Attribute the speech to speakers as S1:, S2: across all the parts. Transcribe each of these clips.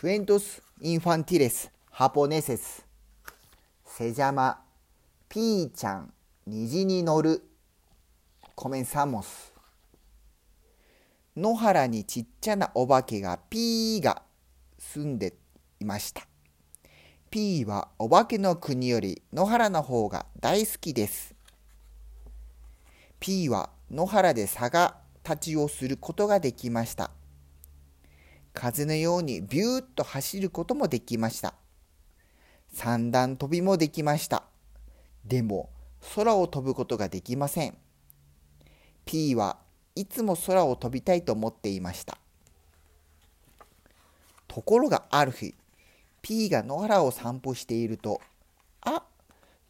S1: Cuentos infantiles japoneses se llama ピーちゃん虹に乗る Comenzamos 野原にちっちゃなお化けがピーが住んでいました。ピーはお化けの国より野原の方が大好きです。ピーは野原で差が立ちをすることができました。風のようにビューッと走ることもできました。三段跳びもできました。でも空を飛ぶことができません。P はいつも空を飛びたいと思っていました。ところがある日、P が野原を散歩していると、あ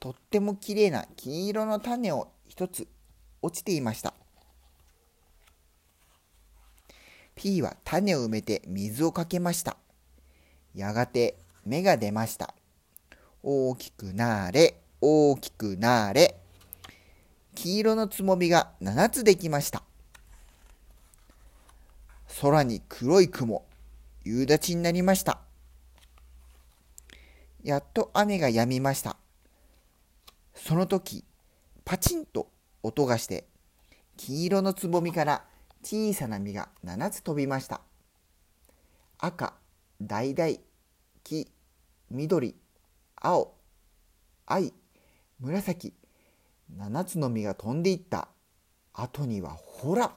S1: とってもきれいな金色の種を一つ落ちていました。P は種を埋めて水をかけました。やがて芽が出ました。大きくなれ、大きくなれ。黄色のつぼみが7つできました。空に黒い雲、夕立ちになりました。やっと雨が止みました。その時、パチンと音がして、黄色のつぼみから小さな実が7つ飛びました。赤、橙、黄、緑、青、藍、紫、7つの実が飛んでいった後にはほら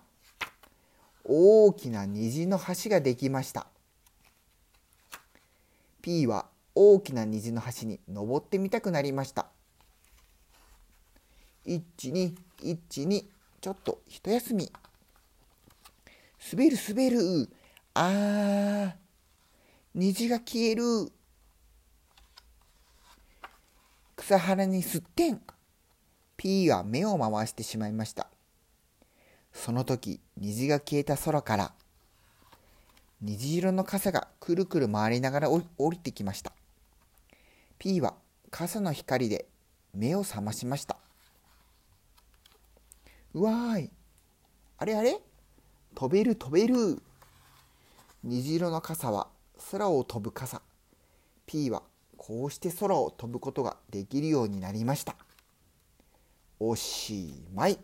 S1: 大きな虹の橋ができました。P は大きな虹の橋に登ってみたくなりました。一二一二ちょっと一休み。滑る滑る。あー虹が消える。草原にすってん。P は目を回してしまいました。その時、虹が消えた空から、虹色の傘がくるくる回りながら降りてきました。P は傘の光で目を覚ましました。うわーい。あれあれ？飛べる飛べる。虹色の傘は空を飛ぶ傘。P はこうして空を飛ぶことができるようになりました。おしまい。